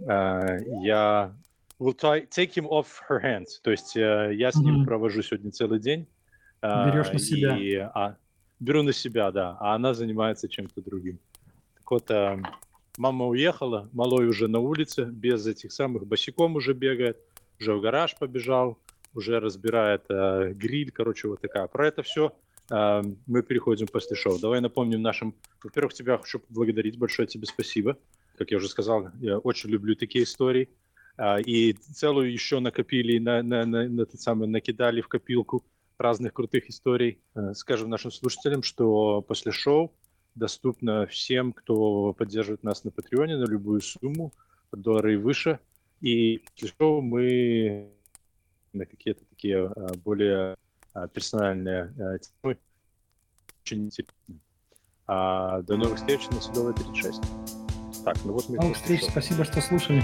э, я will try, take him off her hands. То есть э, я с ним mm-hmm. провожу сегодня целый день. Э, Берешь на себя. И, а, беру на себя, да. А она занимается чем-то другим. Так вот, э, мама уехала, малой уже на улице, без этих самых босиком уже бегает, уже в гараж побежал уже разбирает э, гриль, короче, вот такая. Про это все э, мы переходим после шоу. Давай напомним нашим... Во-первых, тебя хочу поблагодарить, большое тебе спасибо. Как я уже сказал, я очень люблю такие истории. Э, и целую еще накопили, на, на, на, на тот самый, накидали в копилку разных крутых историй. Э, скажем нашим слушателям, что после шоу доступно всем, кто поддерживает нас на Патреоне на любую сумму, доллары и выше. И шоу мы на какие-то такие а, более а, персональные а, темы. Очень интересно. А, до новых встреч на Судовой 36. Так, ну вот мы... Новых встреч, спасибо, что слушали.